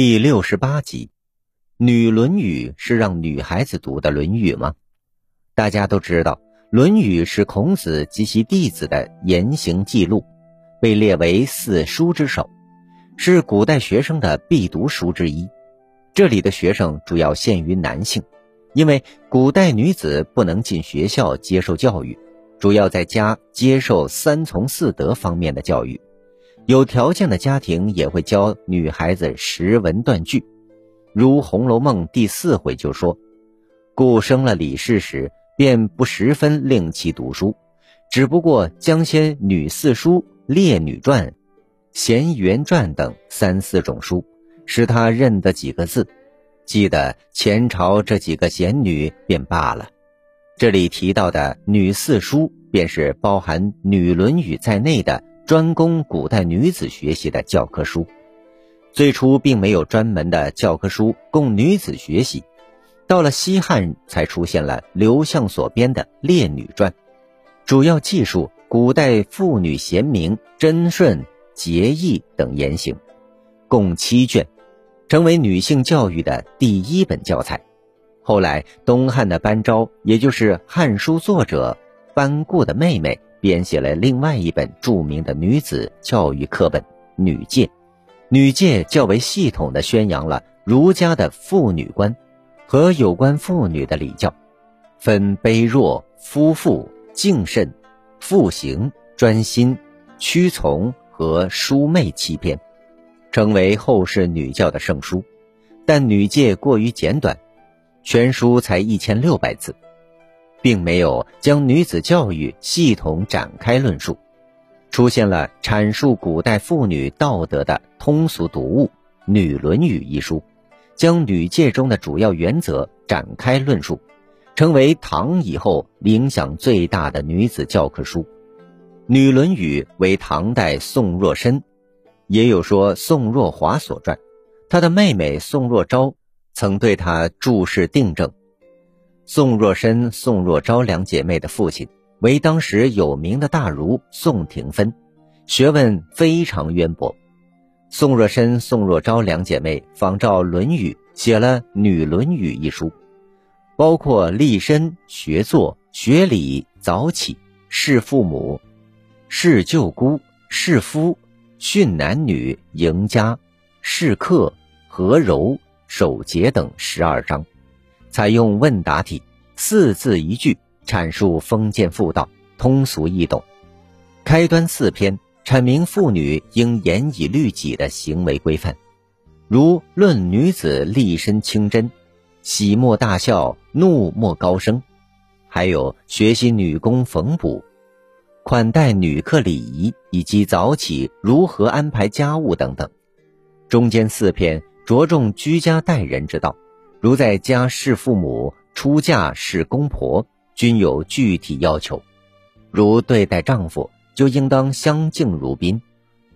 第六十八集，女《论语》是让女孩子读的《论语》吗？大家都知道，《论语》是孔子及其弟子的言行记录，被列为四书之首，是古代学生的必读书之一。这里的学生主要限于男性，因为古代女子不能进学校接受教育，主要在家接受三从四德方面的教育。有条件的家庭也会教女孩子识文断句，如《红楼梦》第四回就说：“故生了李氏时，便不十分令其读书，只不过将些女四书、列女传、贤媛传等三四种书，使她认得几个字，记得前朝这几个贤女便罢了。”这里提到的女四书，便是包含《女论语》在内的。专供古代女子学习的教科书，最初并没有专门的教科书供女子学习，到了西汉才出现了刘向所编的《列女传》，主要记述古代妇女贤明、贞顺、节义等言行，共七卷，成为女性教育的第一本教材。后来东汉的班昭，也就是《汉书》作者班固的妹妹。编写了另外一本著名的女子教育课本《女诫》，《女诫》较为系统地宣扬了儒家的妇女观和有关妇女的礼教，分卑弱、夫妇、敬慎、妇行、专心、屈从和淑媚七篇，成为后世女教的圣书。但《女诫》过于简短，全书才一千六百字。并没有将女子教育系统展开论述，出现了阐述古代妇女道德的通俗读物《女论语》一书，将女诫中的主要原则展开论述，成为唐以后影响最大的女子教科书。《女论语》为唐代宋若申，也有说宋若华所撰，她的妹妹宋若昭曾对她注释订正。宋若申、宋若昭两姐妹的父亲为当时有名的大儒宋廷芬，学问非常渊博。宋若申、宋若昭两姐妹仿照《论语》写了《女论语》一书，包括立身、学作、学礼、早起、事父母、事舅姑、事夫、训男女、迎家、事客、和柔、守节等十二章。采用问答体，四字一句阐述封建妇道，通俗易懂。开端四篇阐明妇女应严以律己的行为规范，如论女子立身清真，喜莫大笑，怒莫高声；还有学习女工缝补、款待女客礼仪，以及早起如何安排家务等等。中间四篇着重居家待人之道。如在家侍父母、出嫁侍公婆，均有具体要求。如对待丈夫，就应当相敬如宾；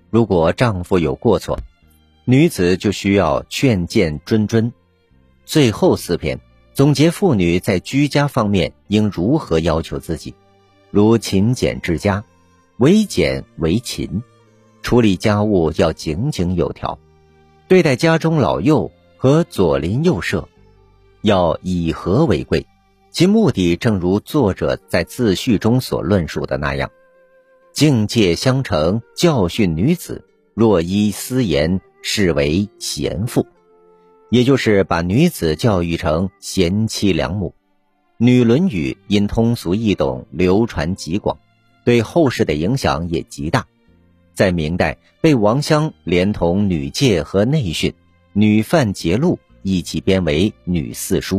如果丈夫有过错，女子就需要劝谏谆谆。最后四篇总结妇女在居家方面应如何要求自己，如勤俭治家，为俭为勤，处理家务要井井有条，对待家中老幼和左邻右舍。要以和为贵，其目的正如作者在自序中所论述的那样：境界相成，教训女子，若依私言，视为贤妇，也就是把女子教育成贤妻良母。《女论语》因通俗易懂，流传极广，对后世的影响也极大。在明代，被王襄连同《女诫》和《内训》《女范节录》。一起编为《女四书》，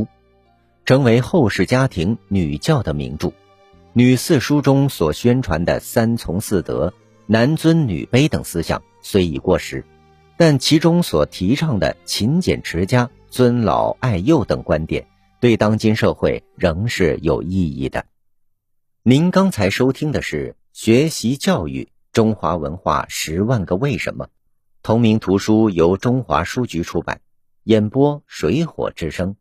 成为后世家庭女教的名著。《女四书》中所宣传的三从四德、男尊女卑等思想虽已过时，但其中所提倡的勤俭持家、尊老爱幼等观点，对当今社会仍是有意义的。您刚才收听的是《学习教育：中华文化十万个为什么》，同名图书由中华书局出版。演播水火之声。